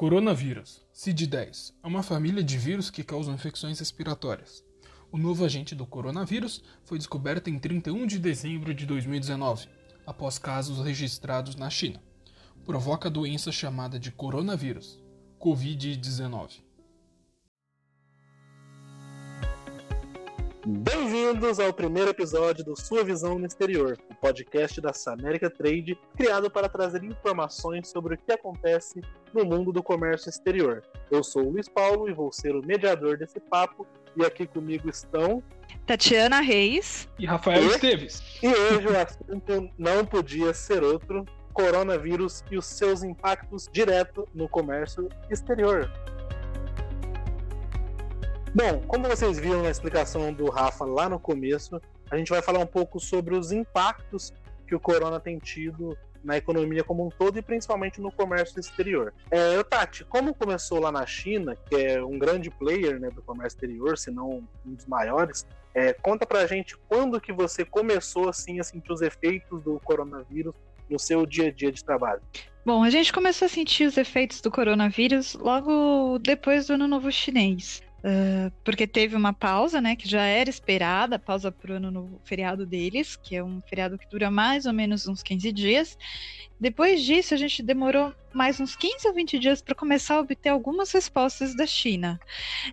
Coronavírus, CID-10, é uma família de vírus que causam infecções respiratórias. O novo agente do coronavírus foi descoberto em 31 de dezembro de 2019, após casos registrados na China. Provoca a doença chamada de coronavírus, Covid-19. Bem-vindos ao primeiro episódio do Sua Visão no Exterior, o podcast da Samérica Trade, criado para trazer informações sobre o que acontece no mundo do comércio exterior. Eu sou o Luiz Paulo e vou ser o mediador desse papo, e aqui comigo estão Tatiana Reis e Rafael E? Esteves. E hoje o assunto não podia ser outro: coronavírus e os seus impactos direto no comércio exterior. Bom, como vocês viram na explicação do Rafa lá no começo, a gente vai falar um pouco sobre os impactos que o corona tem tido na economia como um todo e principalmente no comércio exterior. É, Tati, como começou lá na China, que é um grande player né, do comércio exterior, se não um dos maiores, é, conta pra gente quando que você começou assim a sentir os efeitos do coronavírus no seu dia a dia de trabalho. Bom, a gente começou a sentir os efeitos do coronavírus logo depois do Ano Novo Chinês. Uh, porque teve uma pausa, né, que já era esperada, a pausa o ano novo feriado deles, que é um feriado que dura mais ou menos uns 15 dias. Depois disso, a gente demorou mais uns 15 ou 20 dias para começar a obter algumas respostas da China.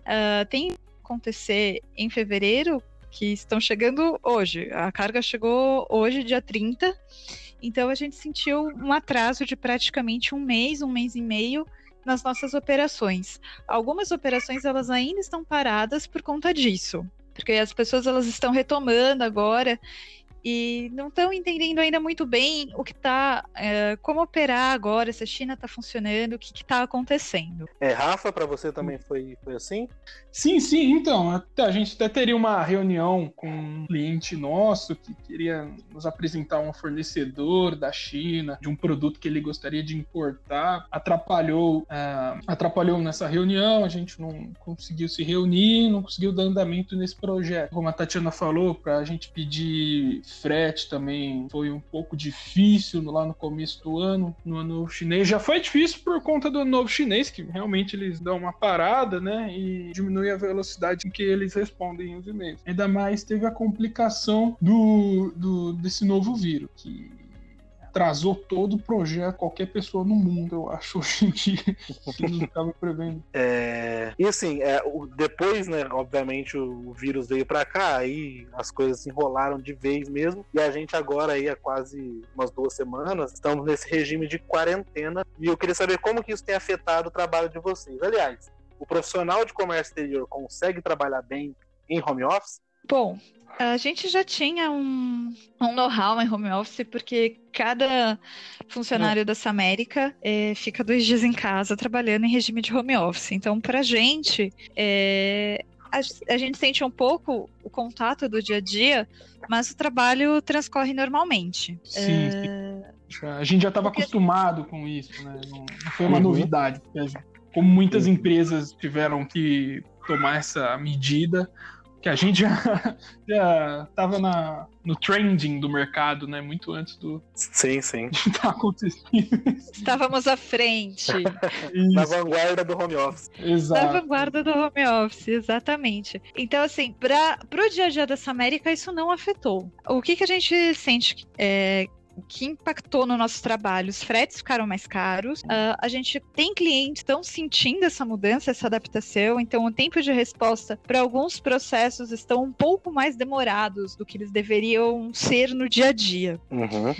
Uh, tem acontecer em fevereiro, que estão chegando hoje. A carga chegou hoje, dia 30. Então a gente sentiu um atraso de praticamente um mês, um mês e meio nas nossas operações. Algumas operações elas ainda estão paradas por conta disso, porque as pessoas elas estão retomando agora e não estão entendendo ainda muito bem o que está, é, como operar agora, se a China está funcionando, o que está acontecendo. É, Rafa, para você também foi, foi assim? Sim, sim, então, até, a gente até teria uma reunião com um cliente nosso que queria nos apresentar um fornecedor da China, de um produto que ele gostaria de importar. Atrapalhou, uh, atrapalhou nessa reunião, a gente não conseguiu se reunir, não conseguiu dar andamento nesse projeto. Como a Tatiana falou, para a gente pedir frete também foi um pouco difícil lá no começo do ano, no ano chinês. Já foi difícil por conta do novo chinês, que realmente eles dão uma parada, né, e diminui a velocidade em que eles respondem os e-mails. Ainda mais teve a complicação do, do desse novo vírus, que atrasou todo o projeto, qualquer pessoa no mundo, eu acho, hoje em dia, que não estava prevendo. É... E assim, é, o- depois, né, obviamente o, o vírus veio pra cá, aí as coisas se enrolaram de vez mesmo, e a gente agora aí há quase umas duas semanas, estamos nesse regime de quarentena, e eu queria saber como que isso tem afetado o trabalho de vocês. Aliás, o profissional de comércio exterior consegue trabalhar bem em home office? Bom, a gente já tinha um, um know-how em home office, porque cada funcionário dessa América eh, fica dois dias em casa trabalhando em regime de home office. Então, para a gente, eh, a, a gente sente um pouco o contato do dia a dia, mas o trabalho transcorre normalmente. Sim. Já- A gente já estava acostumado com isso, né? Não, não foi uma Uhum. novidade. Como muitas Uhum. empresas tiveram que tomar essa medida, que a gente já já estava na no trending do mercado, né? Muito antes do Sim, sim. tá acontecendo. Estávamos à frente. Na vanguarda do home office. Da exato. vanguarda do home office, exatamente. Então, assim, para o dia a dia dessa América, isso não afetou. O que, que a gente sente que- é, que impactou no nosso trabalho? Os fretes ficaram mais caros. ah, a gente tem clientes que estão sentindo essa mudança, essa adaptação. Então, o tempo de resposta para alguns processos estão um pouco mais demorados do que eles deveriam ser no dia a dia. Uhum.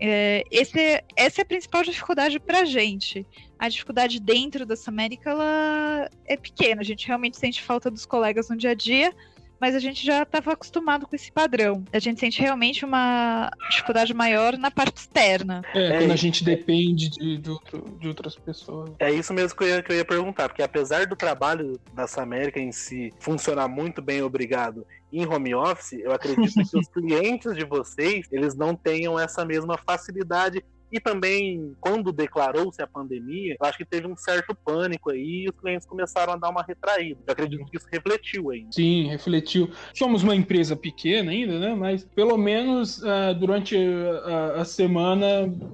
É, esse- essa é a principal dificuldade para a gente. A dificuldade dentro dessa América ela é pequena. A gente realmente sente falta dos colegas no dia a dia, mas a gente já estava acostumado com esse padrão. A gente sente realmente uma dificuldade maior na parte externa. É, É, quando a gente depende de, de, outro- de outras pessoas. É isso mesmo que eu, ia, que eu ia perguntar, porque apesar do trabalho dessa América em si funcionar muito bem, obrigado, em home office, eu acredito que os clientes de vocês, eles não tenham essa mesma facilidade E também, quando declarou-se a pandemia, eu acho que teve um certo pânico aí e os clientes começaram a dar uma retraída. Eu acredito que isso refletiu aí. Sim, refletiu. Somos uma empresa pequena ainda, né? Mas pelo menos uh, durante a, a, semana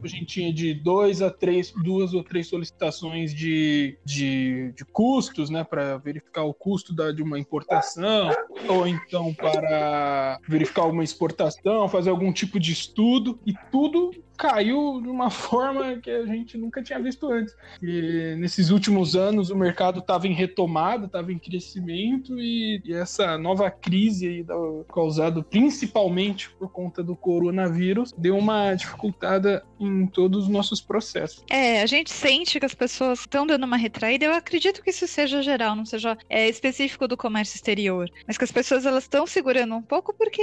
a gente tinha de dois a três, duas ou três solicitações de, de, de custos, né? Para verificar o custo da, de uma importação, ou então para verificar uma exportação, fazer algum tipo de estudo, e tudo caiu de uma forma que a gente nunca tinha visto antes. E nesses últimos anos o mercado estava em retomada, estava em crescimento e, e, essa nova crise aí, causada principalmente por conta do coronavírus deu uma dificultada em todos os nossos processos. É, a gente sente que as pessoas estão dando uma retraída. Eu acredito que isso seja geral, não seja é, específico do comércio exterior, mas que as pessoas elas estão segurando um pouco porque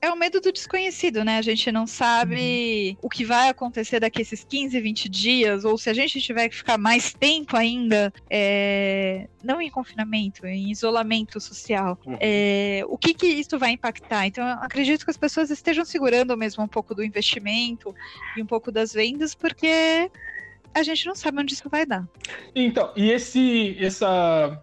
é o medo do desconhecido, né? A gente não sabe uhum. o que vai acontecer daqui a esses 15, 20 dias, ou se a gente tiver que ficar mais tempo ainda, é, não em confinamento, em isolamento social, uhum. é, o que, que isso vai impactar? Então, eu acredito que as pessoas estejam segurando mesmo um pouco do investimento e um pouco das vendas, porque a gente não sabe onde isso vai dar. Então, e esse, essa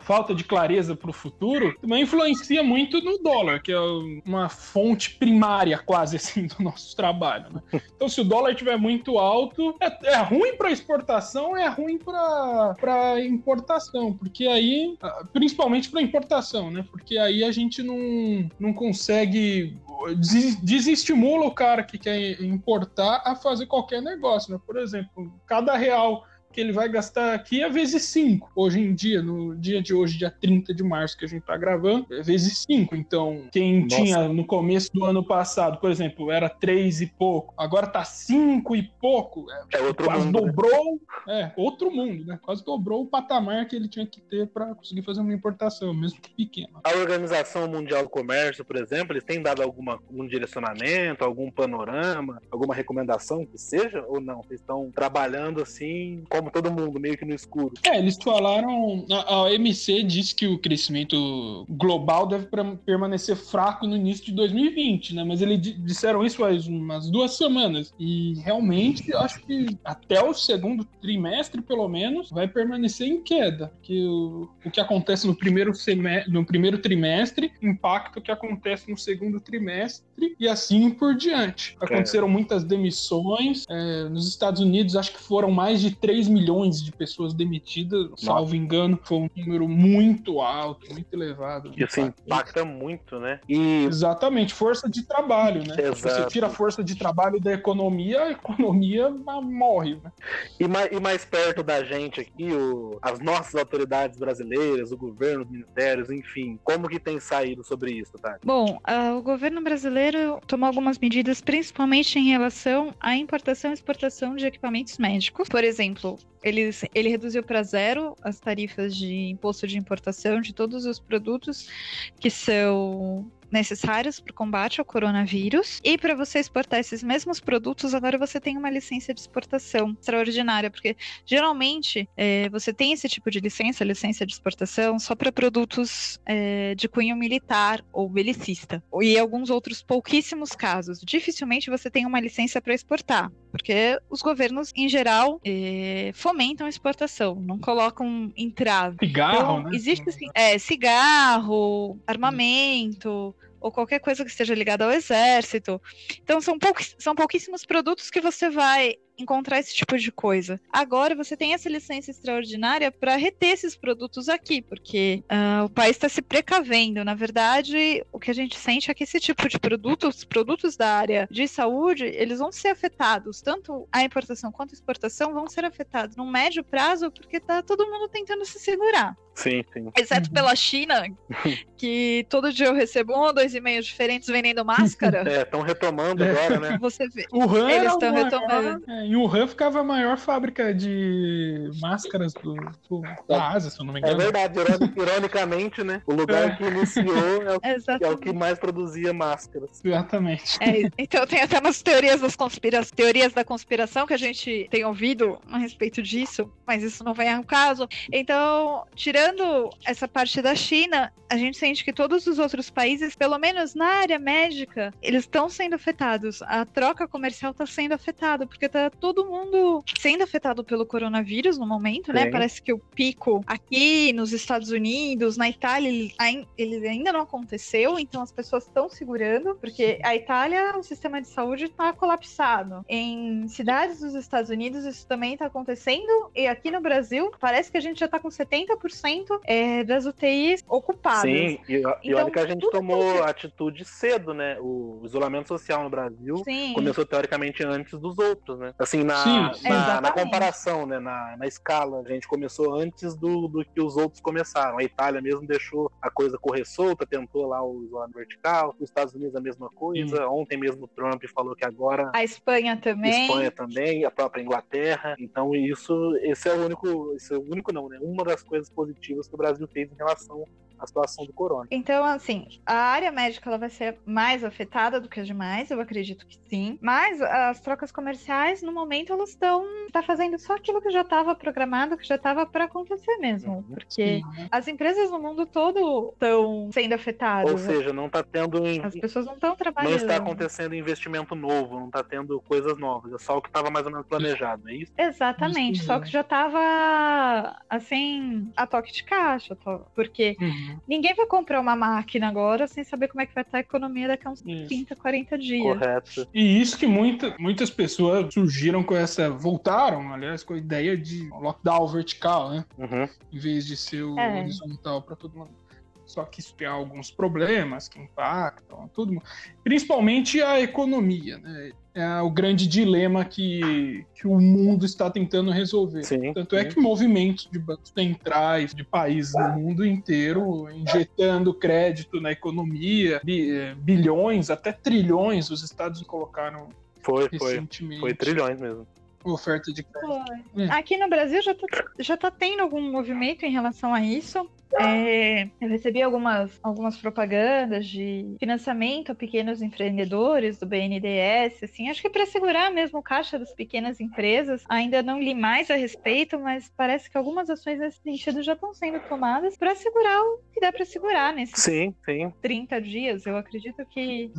falta de clareza para o futuro também influencia muito no dólar, que é uma fonte primária quase assim do nosso trabalho. Né? Então, se o dólar estiver muito alto, é, é ruim para exportação, é ruim para importação, porque aí, principalmente para importação, né? Porque aí a gente não, não consegue desestimula o cara que quer importar a fazer qualquer negócio, né? Por exemplo, cada real que ele vai gastar aqui é vezes 5. Hoje em dia, no dia de hoje, dia 30 de março, que a gente tá gravando, é vezes 5. Então, quem Nossa. tinha no começo do ano passado, por exemplo, era 3 e pouco, agora tá 5 e pouco. É, é outro quase mundo, né? dobrou. Né? É, outro mundo, né? Quase dobrou o patamar que ele tinha que ter para conseguir fazer uma importação, mesmo que pequena. A Organização Mundial do Comércio, por exemplo, eles têm dado alguma, algum direcionamento, algum panorama, alguma recomendação que seja ou não? Eles estão trabalhando assim como como todo mundo, meio que no escuro. É, eles falaram. A, OMC disse que o crescimento global deve permanecer fraco no início de 2020, né? Mas eles disseram isso faz umas duas semanas. E realmente, acho que até o segundo trimestre, pelo menos, vai permanecer em queda. Que o, o que acontece no primeiro, semestre, no primeiro trimestre impacta o que acontece no segundo trimestre e assim por diante. É. Aconteceram é. muitas demissões. É, nos Estados Unidos, acho que foram mais de 3 milhões de pessoas demitidas, Nossa. salvo engano, foi um número muito alto, muito elevado. Isso impacta muito, né? E... Exatamente, força de trabalho, né? Exato. Você tira a força de trabalho da economia, a economia morre, né? E mais, e mais perto da gente aqui, o, as nossas autoridades brasileiras, o governo, os ministérios, enfim, como que tem saído sobre isso, tá? Bom, uh, o governo brasileiro tomou algumas medidas, principalmente em relação à importação e exportação de equipamentos médicos. Por exemplo, eles, ele reduziu para zero as tarifas de imposto de importação de todos os produtos que são necessários para o combate ao coronavírus. E para você exportar esses mesmos produtos, agora você tem uma licença de exportação extraordinária, porque geralmente é, você tem esse tipo de licença, licença de exportação, só para produtos é, de cunho militar ou belicista. E alguns outros pouquíssimos casos. Dificilmente você tem uma licença para exportar, porque os governos, em geral, é, fomentam a exportação, não colocam entrave. Cigarro, então, né? Existe assim, é, cigarro, armamento, ou qualquer coisa que esteja ligada ao exército. Então são, são pouquíssimos produtos que você vai encontrar esse tipo de coisa. Agora você tem essa licença extraordinária para reter esses produtos aqui, porque uh, o país está se precavendo. Na verdade, o que a gente sente é que esse tipo de produtos, produtos da área de saúde, eles vão ser afetados, tanto a importação quanto a exportação vão ser afetados num médio prazo, porque tá todo mundo tentando se segurar. Sim, sim. Exceto uhum. pela China, que todo dia eu recebo um ou dois e-mails diferentes vendendo máscara. É, estão retomando agora, né? Você vê. O Han Eles estão retomando. É, em Wuhan ficava a maior fábrica de máscaras do, do, da Ásia, se eu não me engano. É verdade, ironicamente, né? O lugar é. que iniciou é o, é o, que mais produzia máscaras. Exatamente. É, então tem até umas teorias das conspirações, teorias da conspiração que a gente tem ouvido a respeito disso, mas isso não vem ao caso. Então, tirando essa parte da China, a gente sente que todos os outros países, pelo menos na área médica, eles estão sendo afetados. A troca comercial está sendo afetada, porque tá todo mundo sendo afetado pelo coronavírus no momento, né? Sim. Parece que o pico aqui nos Estados Unidos, na Itália, ele, ain- ele ainda não aconteceu, então as pessoas estão segurando, porque a Itália, o sistema de saúde está colapsado. Em cidades dos Estados Unidos, isso também está acontecendo, e aqui no Brasil, parece que a gente já está com 70% é, das UTIs ocupadas. Sim, e, e Então, olha que a gente tudo tomou atitude cedo, né? O isolamento social no Brasil Sim. começou teoricamente antes dos outros, né? Assim, na, Sim, sim. na, na comparação, né? Na, na escala, a gente começou antes do, do que os outros começaram. A Itália mesmo deixou a coisa correr solta, tentou lá o isolamento vertical. Os Estados Unidos a mesma coisa. Ontem mesmo o Trump falou que agora A Espanha também. Espanha também, a própria Inglaterra. Então, isso, esse é o único, esse é o único não, né? Uma das coisas positivas que o Brasil fez em relação à situação do corona. Então, assim, a área médica ela vai ser mais afetada do que as demais, eu acredito que sim. Mas as trocas comerciais, no momento, elas estão tá fazendo só aquilo que já estava programado, que já estava para acontecer mesmo. Uhum. Porque Sim. as empresas no mundo todo estão sendo afetadas. Ou seja, não está tendo as pessoas não estão não trabalhando. está acontecendo investimento novo, não está tendo coisas novas, é só o que estava mais ou menos planejado, é isso? Exatamente, Isso só que já estava assim, a toque de caixa, porque Uhum. Ninguém vai comprar uma máquina agora sem saber como é que vai estar a economia daqui a uns Isso. 30, 40 dias. Correto. E isso que muita, muitas pessoas surgiram com essa. voltaram, aliás, com a ideia de lockdown vertical, né? Uhum. Em vez de ser o É. horizontal para todo mundo. Só que isso tem alguns problemas que impactam todo mundo. Principalmente a economia, né? É o grande dilema que, que o mundo está tentando resolver. Sim. Tanto é sim. que movimentos de bancos centrais de países no mundo inteiro injetando crédito na economia, bi- eh, bilhões, até trilhões, os estados colocaram Foi, foi. recentemente Foi trilhões mesmo. oferta de crédito. Foi. É. Aqui no Brasil já tá, já tá tendo algum movimento em relação a isso. É, eu recebi algumas, algumas propagandas de financiamento a pequenos empreendedores do BNDES, assim, acho que para segurar mesmo o caixa das pequenas empresas. Ainda não li mais a respeito, mas parece que algumas ações nesse sentido já estão sendo tomadas para segurar o que dá para segurar nesses Sim, sim. 30 dias. Eu acredito que,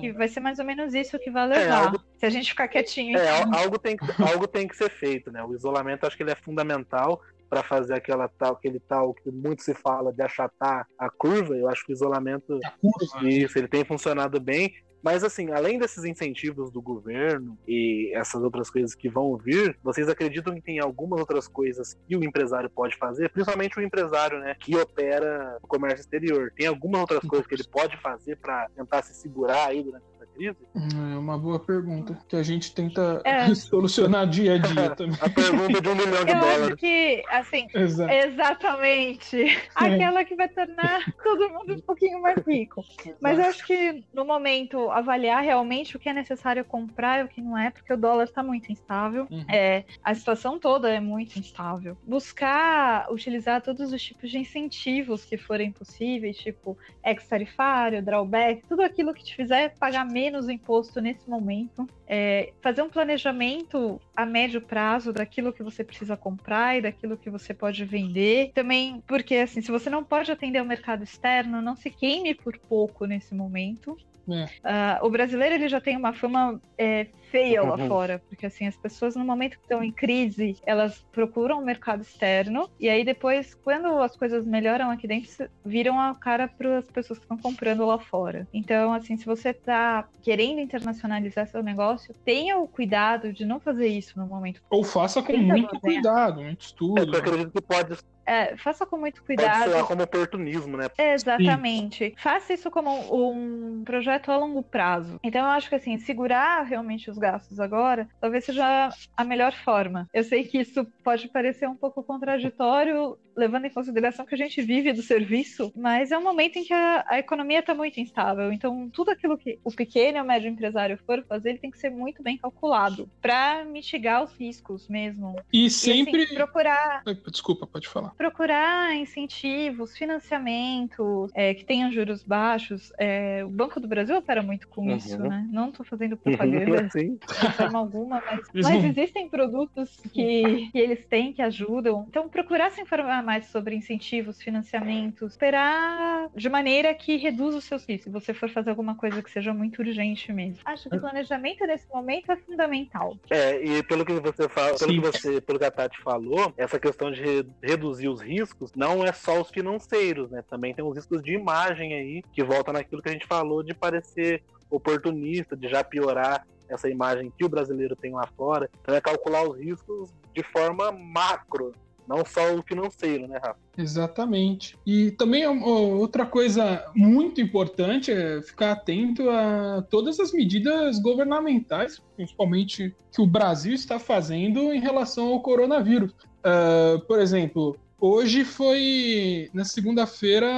que vai ser mais ou menos isso que vai É, levar. algo- Se a gente ficar quietinho. É, então. al- algo tem, que- algo tem que ser feito, né? O isolamento acho que ele é fundamental para fazer aquela tal, aquele tal que muito se fala de achatar a curva. Eu acho que o isolamento A curva. Isso, ele tem funcionado bem. Mas, assim, além desses incentivos do governo e essas outras coisas que vão vir, vocês acreditam que tem algumas outras coisas que o empresário pode fazer? Principalmente o empresário, né, que opera no comércio exterior. Tem algumas outras coisas que ele pode fazer para tentar se segurar aí durante É uma boa pergunta. Que a gente tenta É. solucionar dia a dia também. A pergunta de um milhão de Eu acho dólares. que, assim, Exato. exatamente. Aquela que vai tornar todo mundo um pouquinho mais rico. Mas eu acho que no momento avaliar realmente o que é necessário comprar e o que não é, porque o dólar está muito instável. Uhum. É, a situação toda é muito instável. Buscar utilizar todos os tipos de incentivos que forem possíveis, tipo ex-tarifário, drawback, tudo aquilo que te fizer pagar menos imposto nesse momento. É, fazer um planejamento a médio prazo daquilo que você precisa comprar e daquilo que você pode vender. Também, porque assim, se você não pode atender o mercado externo, não se queime por pouco nesse momento. É. Ah, o brasileiro ele já tem uma fama é, feia lá Uhum. fora, porque assim as pessoas no momento que estão em crise elas procuram o mercado externo e aí depois quando as coisas melhoram aqui dentro viram a cara para as pessoas que estão comprando lá fora. Então assim se você está querendo internacionalizar seu negócio tenha o cuidado de não fazer isso no momento. Ou faça com Tenta muito fazer. cuidado, muito É, estudo. eu acredito que pode, É, faça com muito pode cuidado. soar como oportunismo, né? Exatamente. Faça isso como um projeto a longo prazo. Então, eu acho que assim, segurar realmente os gastos agora talvez seja a melhor forma. Eu sei que isso pode parecer um pouco contraditório, levando em consideração que a gente vive do serviço, mas é um momento em que a, a economia está muito instável. Então, tudo aquilo que o pequeno e o médio empresário for fazer, ele tem que ser muito bem calculado para mitigar os riscos mesmo. E E, sempre. assim, procurar Desculpa, pode falar. procurar incentivos, financiamentos é, que tenham juros baixos. É, o Banco do Brasil opera muito com Uhum. isso, né? Não estou fazendo propaganda Sim. de forma alguma, mas, mas existem produtos que, que eles têm que ajudam. Então, procurar se informar mais sobre incentivos, financiamentos, esperar de maneira que reduza os seus riscos, se você for fazer alguma coisa que seja muito urgente mesmo. Acho que o planejamento nesse momento é fundamental. É, e pelo que você fala, pelo que você, pelo que a Tati falou, essa questão de re reduzir os riscos não é só os financeiros, né? Também tem os riscos de imagem aí, que volta naquilo que a gente falou de parecer oportunista, de já piorar essa imagem que o brasileiro tem lá fora. Então é calcular os riscos de forma macro, não só o financeiro, né, Rafa? Exatamente. E também outra coisa muito importante é ficar atento a todas as medidas governamentais, principalmente que o Brasil está fazendo em relação ao coronavírus. Uh, por exemplo, Hoje foi, na segunda-feira,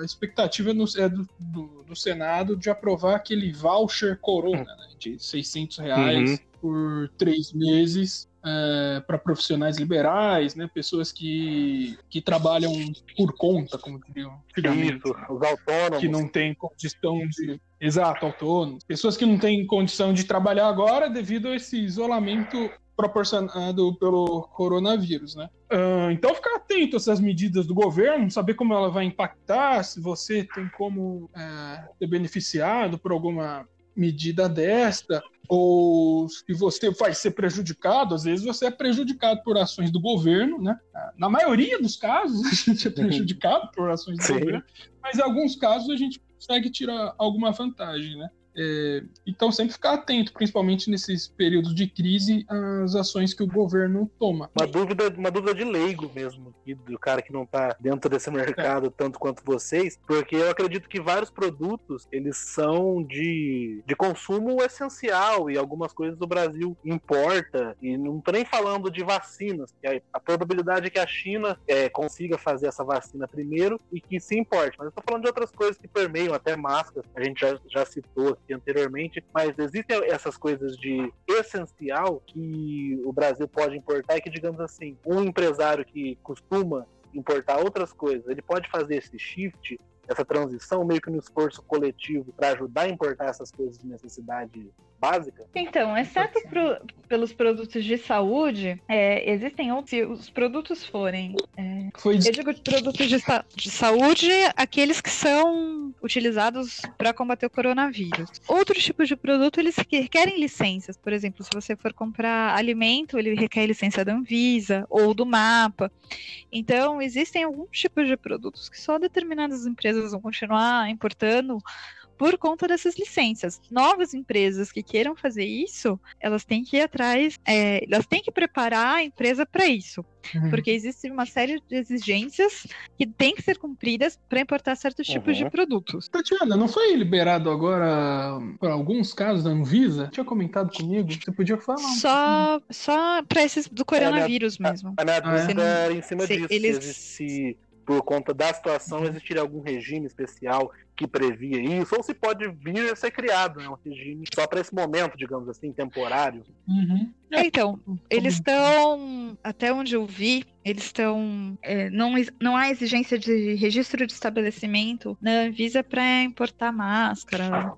a expectativa no, é do, do, do, Senado de aprovar aquele voucher corona, né, de 600 reais uhum. por três meses é, para profissionais liberais, né, pessoas que, que trabalham por conta, como diriam antigamente. Isso, os autônomos. Que não têm condição de... Exato, autônomos. Pessoas que não têm condição de trabalhar agora devido a esse isolamento proporcionado pelo coronavírus, né? Uh, então ficar atento a essas medidas do governo, saber como ela vai impactar, se você tem como uh, ser beneficiado por alguma medida desta, ou se você vai ser prejudicado, às vezes você é prejudicado por ações do governo, né? Na maioria dos casos, a gente é prejudicado por ações do Sim. governo, mas em alguns casos a gente consegue tirar alguma vantagem, né? É, então, sempre ficar atento, principalmente nesses períodos de crise, às ações que o governo toma. Uma dúvida, uma dúvida de leigo mesmo, do cara que não está dentro desse mercado é. tanto quanto vocês, porque eu acredito que vários produtos eles são de, de consumo essencial e algumas coisas do Brasil importa. E não estou nem falando de vacinas, que a, a probabilidade é que a China é, consiga fazer essa vacina primeiro e que se importe. Mas eu estou falando de outras coisas que permeiam, até máscaras, a gente já, já citou anteriormente, mas existem essas coisas de essencial que o Brasil pode importar e que, digamos assim, um empresário que costuma importar outras coisas, ele pode fazer esse shift essa transição meio que no esforço coletivo para ajudar a importar essas coisas de necessidade básica? Então, exceto pro, pelos produtos de saúde, é, existem outros. Se os produtos forem. É, Foi... Eu digo de produtos de, de, saúde, aqueles que são utilizados para combater o coronavírus. Outros tipos de produto, eles requerem licenças. Por exemplo, se você for comprar alimento, ele requer licença da Anvisa ou do MAPA. Então, existem alguns tipos de produtos que só determinadas empresas vão continuar importando por conta dessas licenças. Novas empresas que queiram fazer isso, elas têm que ir atrás, é, elas têm que preparar a empresa para isso. Uhum. Porque existe uma série de exigências que têm que ser cumpridas para importar certos uhum. tipos de uhum. produtos. Tatiana, não foi liberado agora para alguns casos da Anvisa? Tinha comentado comigo? Você podia falar? Só, só para esses do coronavírus a minha, mesmo. A, a minha dúvida é em cima se disso. Eles... Se, por conta da situação, existiria algum regime especial que previa isso, ou se pode vir a ser criado né, um regime só para esse momento, digamos assim, temporário. Uhum. É, então, eles estão, até onde eu vi, eles estão. É, não, não há exigência de registro de estabelecimento na Anvisa para importar máscara.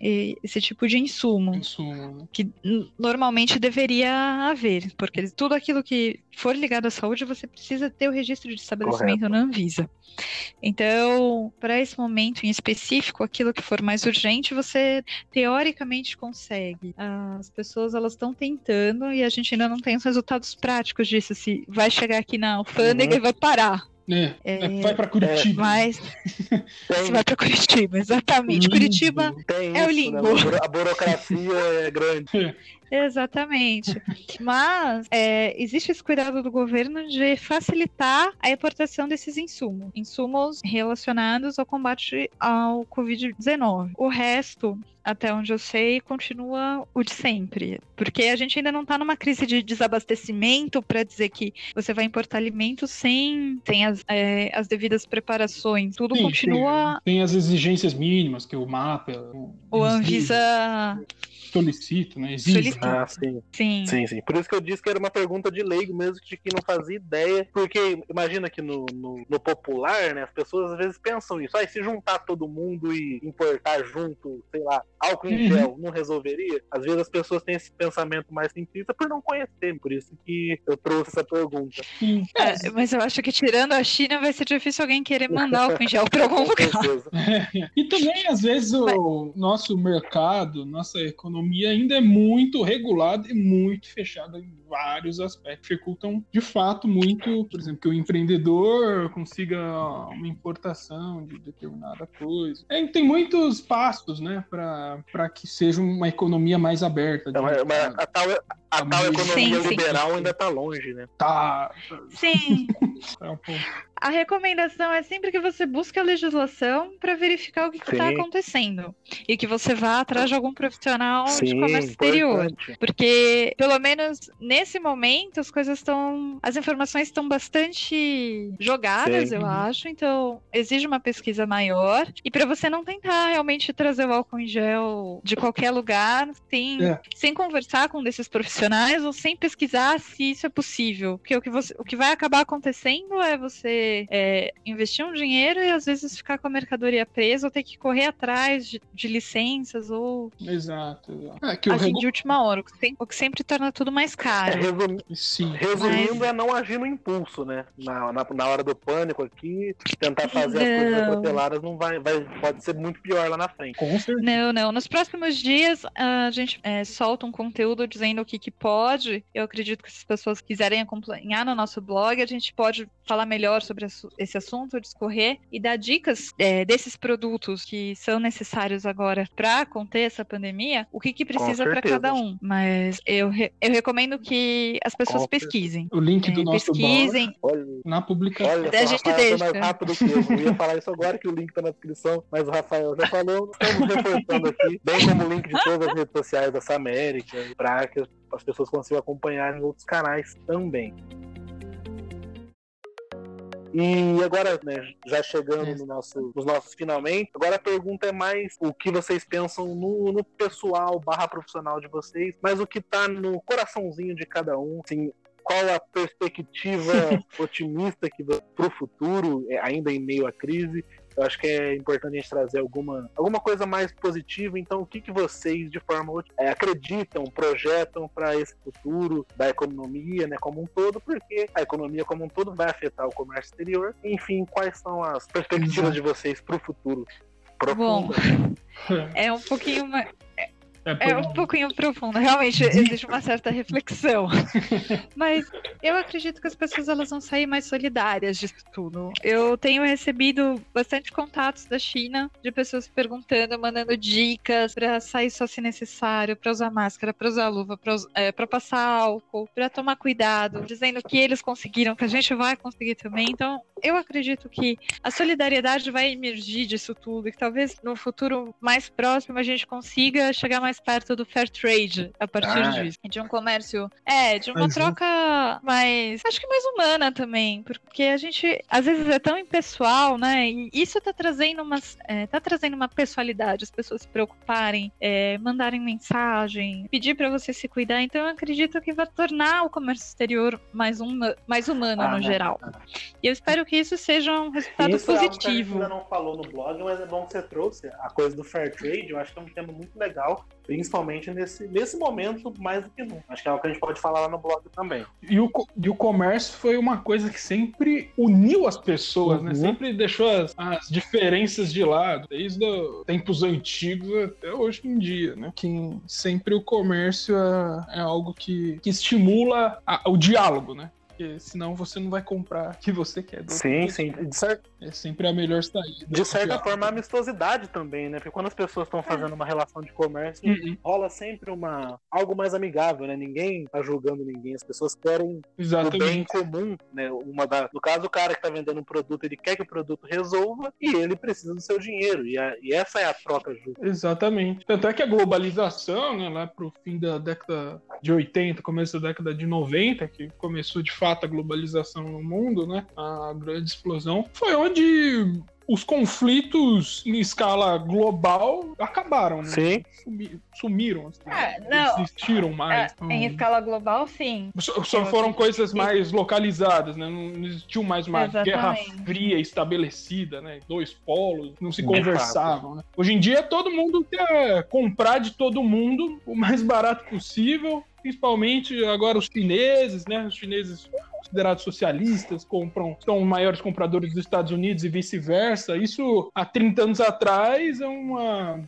Esse tipo de insumo, insumo. que normalmente deveria haver, porque tudo aquilo que for ligado à saúde você precisa ter o registro de estabelecimento Correto. na Anvisa. Então, para esse momento em específico, aquilo que for mais urgente, você teoricamente consegue. As pessoas elas estão tentando e a gente ainda não tem os resultados práticos disso. Se vai chegar aqui na alfândega uhum. e vai parar. É, é, vai para Curitiba. Mas você vai para Curitiba, exatamente. Curitiba Tem é o limbo. Né? A burocracia é grande. Exatamente. Mas é, existe esse cuidado do governo de facilitar a importação desses insumos, insumos relacionados ao combate ao Covid-19. O resto até onde eu sei, continua o de sempre. Porque a gente ainda não está numa crise de desabastecimento para dizer que você vai importar alimentos sem, sem as, é, as devidas preparações. Tudo Sim, continua. Tem, tem, as exigências mínimas que o mapa. O Anvisa solicita, né? Exige. Ah, sim. Sim. Sim, sim. Por isso que eu disse que era uma pergunta de leigo mesmo, de que não fazia ideia. Porque imagina que no, no, no popular, né, as pessoas às vezes pensam isso. Aí se juntar todo mundo e importar junto, sei lá, álcool em Uhum. gel, não resolveria? Às vezes as pessoas têm esse pensamento mais simplista por não conhecer. Por isso que eu trouxe essa pergunta. Sim. É, mas eu acho que tirando a China vai ser difícil alguém querer mandar álcool em gel pra algum lugar. certeza. E também, às vezes, o nosso mercado, nossa economia ainda é muito regulada e muito fechada em vários aspectos. Dificultam, de fato, muito, por exemplo, que o empreendedor consiga uma importação de determinada coisa. É, tem muitos passos, né, para que seja uma economia mais aberta. de Então, mas- mas a tal, a tal Sim, economia sim. liberal ainda tá longe, né? Tá, Sim. tá um pouco. A recomendação é sempre que você busque a legislação para verificar o que está Sim. acontecendo. E que você vá atrás de algum profissional de Sim, comércio exterior. Porque, pelo menos nesse momento, as coisas estão. As informações estão bastante jogadas, Sim. eu acho. Então, exige uma pesquisa maior. E para você não tentar realmente trazer o álcool em gel de qualquer lugar, sem, É. sem conversar com um desses profissionais ou sem pesquisar se isso é possível. Porque o que, você, o que vai acabar acontecendo é você é, investir um dinheiro e às vezes ficar com a mercadoria presa ou ter que correr atrás de, de licenças ou Exato. Exato. É que o assim, regu... de última hora, o que, tem- o que sempre torna tudo mais É, caro. resumi- Sim. Resumindo, Mas- é não agir no impulso, né? Na, na, na hora do pânico aqui, tentar fazer as coisas Não. atropeladas não vai, vai, pode ser muito pior lá na frente. Com certeza. Não, não. Nos próximos dias a gente é, solta um conteúdo dizendo o que, que pode. Eu acredito que se as pessoas quiserem acompanhar no nosso blog, a gente pode falar melhor sobre esse assunto, discorrer e dar dicas é, desses produtos que são necessários agora para conter essa pandemia, o que, que precisa para cada um. Mas eu, re- eu recomendo que as pessoas Com pesquisem. O link do É, nosso blog pesquisem. Olha, na publicação. olha A gente Rafael foi deixa. mais rápido que eu. Eu ia falar isso agora que o link tá na descrição, mas o Rafael já falou, estamos reforçando aqui, bem como o link de todas as redes sociais dessa América, para que as pessoas consigam acompanhar em outros canais também. E agora, né, já chegando É. no nosso, nos nossos finalmente, agora a pergunta é mais o que vocês pensam no, no pessoal barra profissional de vocês, mas o que tá no coraçãozinho de cada um, assim, qual a perspectiva otimista que para o futuro, é, ainda em meio à crise. Eu acho que é importante a gente trazer alguma, alguma coisa mais positiva. Então, o que, que vocês, de forma é, acreditam, projetam para esse futuro da economia, né, como um todo? Porque a economia como um todo vai afetar o comércio exterior. Enfim, quais são as perspectivas Exato. de vocês para o futuro? Bom, Profunda. É um pouquinho uma- É, É um pouquinho profundo, realmente existe uma certa reflexão. Mas eu acredito que as pessoas elas vão sair mais solidárias disso tudo. Eu tenho recebido bastante contatos da China de pessoas perguntando, mandando dicas para sair só se necessário, para usar máscara, para usar luva, para passar álcool, para tomar cuidado, dizendo que eles conseguiram, que a gente vai conseguir também. Então, eu acredito que a solidariedade vai emergir disso tudo e que talvez no futuro mais próximo a gente consiga chegar mais perto do fair trade a partir Ah, é. disso. De um comércio. É, de uma Mas, troca mais. Acho que mais humana também. Porque a gente, às vezes, é tão impessoal, né? E isso tá trazendo umas. é, tá trazendo uma pessoalidade, as pessoas se preocuparem, é, mandarem mensagem, pedir pra você se cuidar. Então eu acredito que vai tornar o comércio exterior mais, uma, mais humano Ah, no geral. E eu espero que isso seja um resultado Isso é algo que a gente positivo. ainda não falou no blog, mas é bom que você trouxe a coisa do fair trade. Eu acho que é um tema muito legal, principalmente nesse, nesse momento, mais do que nunca. Acho que é algo que a gente pode falar lá no blog também. E o, e o comércio foi uma coisa que sempre uniu as pessoas, né? Uhum. Sempre deixou as, as diferenças de lado, desde os tempos antigos até hoje em dia, né? Que sempre o comércio é, é algo que, que estimula a- o diálogo, né? Porque senão você não vai comprar o que você quer. Sim, sim. De, cer- É sempre a melhor saída. de certa forma, a amistosidade também, né? Porque quando as pessoas estão fazendo uma relação de comércio, Uhum, rola sempre uma algo mais amigável, né? Ninguém tá julgando ninguém. As pessoas querem o bem Exatamente. comum, né? Uma da, no caso, o cara que tá vendendo um produto, ele quer que o produto resolva e ele precisa do seu dinheiro. E, a- e essa é a troca justa. Exatamente. Tanto é que a globalização, né, lá pro fim da década de 80, começo da década de 90, que começou de fato a globalização no mundo, né, a grande explosão, foi onde os conflitos em escala global acabaram, né? Sim. Sumi- Sumiram, assim, É, não não. existiram mais. É, em escala global, sim. Só, só foram coisas mais localizadas, né? Não existiu mais uma guerra Exatamente. fria estabelecida, né? Dois polos, não se conversavam, né? Hoje em dia todo mundo quer comprar de todo mundo o mais barato possível, principalmente agora os chineses, né? Os chineses considerados socialistas compram, são os maiores compradores dos Estados Unidos e vice-versa. Isso há 30 anos atrás é uma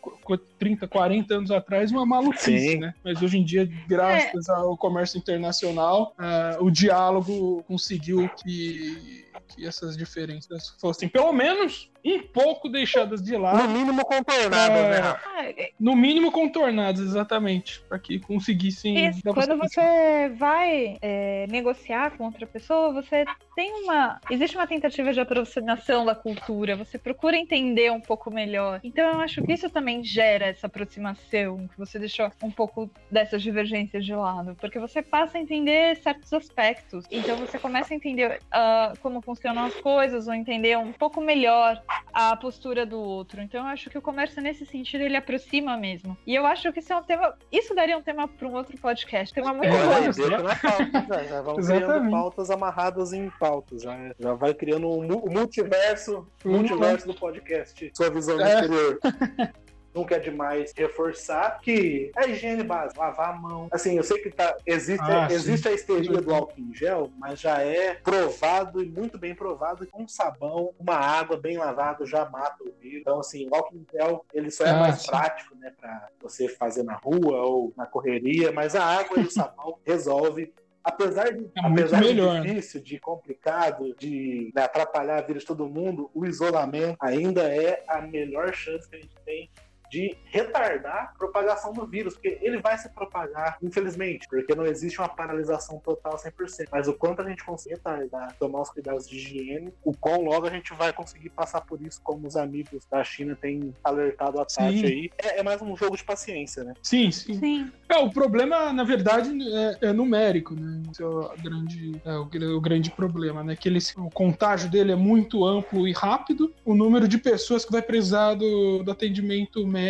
30, 40 anos atrás uma maluquice, Sim. né? Mas hoje em dia, graças ao comércio internacional, ah, o diálogo conseguiu que, que essas diferenças fossem pelo menos um pouco deixadas de No lado, mínimo contornado, É. né, Rafa? Ah, é- no mínimo contornadas, exatamente, para que conseguissem Isso, dar quando você- vai é, negociar com outra pessoa, você tem uma. Existe uma tentativa de aproximação da cultura, você procura entender um pouco melhor. Então eu acho que isso também gera essa aproximação, que você deixou um pouco dessas divergências de lado, porque você passa a entender certos aspectos. Então você começa a entender ah, como funcionam as coisas, ou entender um pouco melhor a postura do outro. Então eu acho que o comércio, nesse sentido, ele aproxima mesmo. E eu acho que isso é um tema. Isso daria um tema para um outro podcast. Tema muito É, bom. na pauta, já, já vão criando pautas amarradas em pautas, já, já vai criando um mu- multiverso, multiverso do podcast, sua visão do É. exterior. Nunca é demais reforçar que a higiene básica, lavar a mão. Assim, eu sei que tá, existe, Ah, sim. existe a histeria do álcool em gel, mas já é provado e muito bem provado que um sabão, uma água bem lavada já mata o vírus. Então, assim, o álcool em gel, ele só é Ah, mais sim. prático, né, pra você fazer na rua ou na correria, mas a água e o sabão resolve apesar de, É apesar melhor, de difícil, de complicado, de né, atrapalhar a vida de todo mundo, o isolamento ainda é a melhor chance que a gente tem de retardar a propagação do vírus, porque ele vai se propagar, infelizmente, porque não existe uma paralisação total 100%. Mas o quanto a gente conseguir retardar, tomar os cuidados de higiene, o quão logo a gente vai conseguir passar por isso, como os amigos da China têm alertado a Tati Sim. aí. É, é mais um jogo de paciência, né? Sim, sim. Sim. É, o problema, na verdade, é, é numérico, né? Esse é o grande, é o, o grande problema, né? Que ele, o contágio dele é muito amplo e rápido, o número de pessoas que vai precisar do, do atendimento médico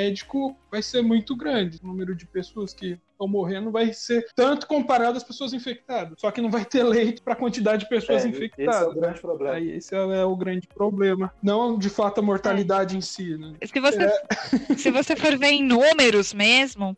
vai ser muito grande. O número de pessoas que estão morrendo vai ser tanto comparado às pessoas infectadas. Só que não vai ter leito para a quantidade de pessoas É, infectadas. Esse é o grande problema. Aí esse é, é o grande problema. Não, de fato, a mortalidade em si, né? Se você, se você for ver em números mesmo,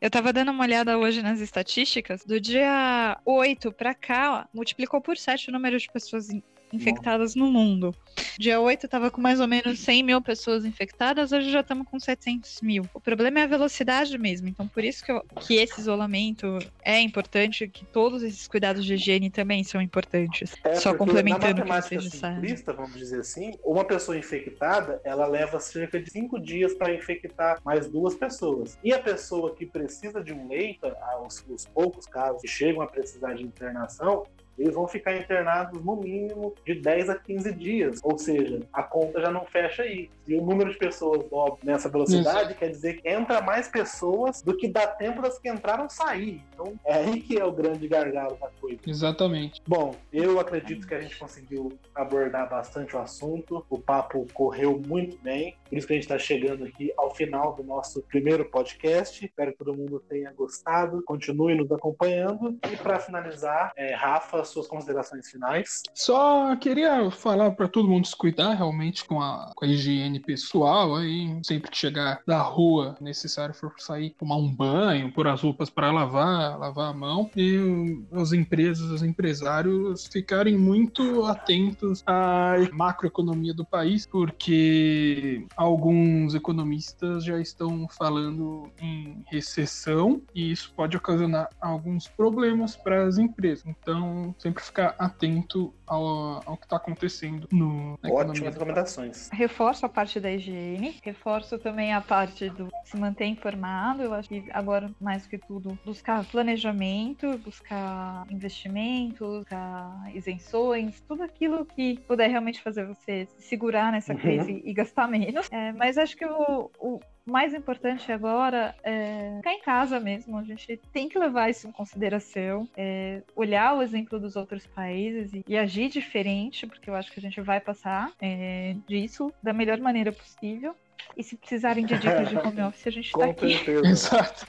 eu tava dando uma olhada hoje nas estatísticas, do dia 8 pra cá, multiplicou por 7 o número de pessoas infectadas no mundo. Dia 8 tava com mais ou menos 100 mil pessoas infectadas, hoje já estamos com 700 mil. O problema é a velocidade mesmo, então por isso que, eu- que esse isolamento é importante, que todos esses cuidados de higiene também são importantes. É, Só complementando o que disseram. simplista, vamos dizer assim, uma pessoa infectada, ela leva cerca de cinco dias para infectar mais duas pessoas. E a pessoa que precisa de um leito, ah, os, os poucos casos que chegam a precisar de internação, eles vão ficar internados no mínimo de 10 a 15 dias. Ou seja, a conta já não fecha aí. E o número de pessoas óbvio, nessa velocidade quer dizer que entra mais pessoas do que dá tempo das que entraram sair. Então é aí que é o grande gargalo da coisa. Exatamente. Bom, eu acredito que a gente conseguiu abordar bastante o assunto. O papo correu muito bem. Por isso que a gente está chegando aqui ao final do nosso primeiro podcast. Espero que todo mundo tenha gostado. Continue nos acompanhando. E para finalizar, é, Rafa, suas considerações finais. Só queria falar para todo mundo se cuidar realmente com a, com a higiene pessoal. Aí, sempre que chegar da rua, necessário for sair, tomar um banho, pôr as roupas para lavar, lavar a mão. E as empresas, os empresários ficarem muito atentos à macroeconomia do país, porque alguns economistas já estão falando em recessão e isso pode ocasionar alguns problemas para as empresas. Então, sempre ficar atento ao, ao que está acontecendo no. Ótimas recomendações. Reforço a parte da higiene, reforço também a parte do se manter informado. Eu acho que agora, mais que tudo, buscar planejamento, buscar investimentos, buscar isenções, tudo aquilo que puder realmente fazer você se segurar nessa Uhum. crise e gastar menos. É, mas acho que o, o mais importante agora é ficar em casa mesmo. A gente tem que levar isso em consideração, é, olhar o exemplo dos outros países e, e, agir diferente, porque eu acho que a gente vai passar é, disso da melhor maneira possível. E se precisarem de dicas de home office, a gente está aqui. Exato.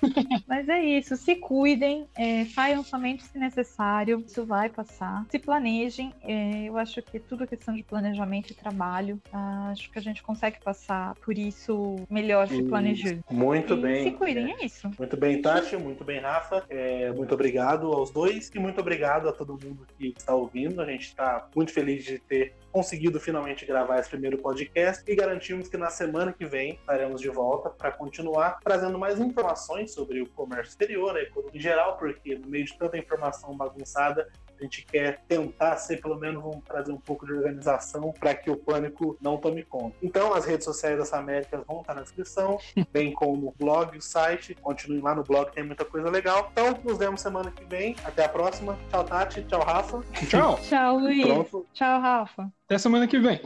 Mas é isso. Se cuidem, é, saiam somente se necessário. Isso vai passar. Se planejem. É, eu acho que tudo é questão de planejamento e trabalho. Ah, acho que a gente consegue passar por isso melhor se planejando. Muito e bem. Se cuidem, é, é isso. Muito bem, Tati. Muito bem, Rafa. É, muito obrigado aos dois e muito obrigado a todo mundo que está ouvindo. A gente está muito feliz de ter conseguido finalmente gravar esse primeiro podcast e garantimos que na semana que vem estaremos de volta para continuar trazendo mais informações sobre o comércio exterior, a economia em geral, porque no meio de tanta informação bagunçada, a gente quer tentar ser, pelo menos, vamos trazer um pouco de organização para que o pânico não tome conta. Então, as redes sociais das Américas vão estar na descrição, bem como o blog, o site. Continue lá no blog, tem muita coisa legal. Então, nos vemos semana que vem. Até a próxima. Tchau, Tati. Tchau, Rafa. Tchau. Tchau, Luiz. Pronto. Tchau, Rafa. Até semana que vem.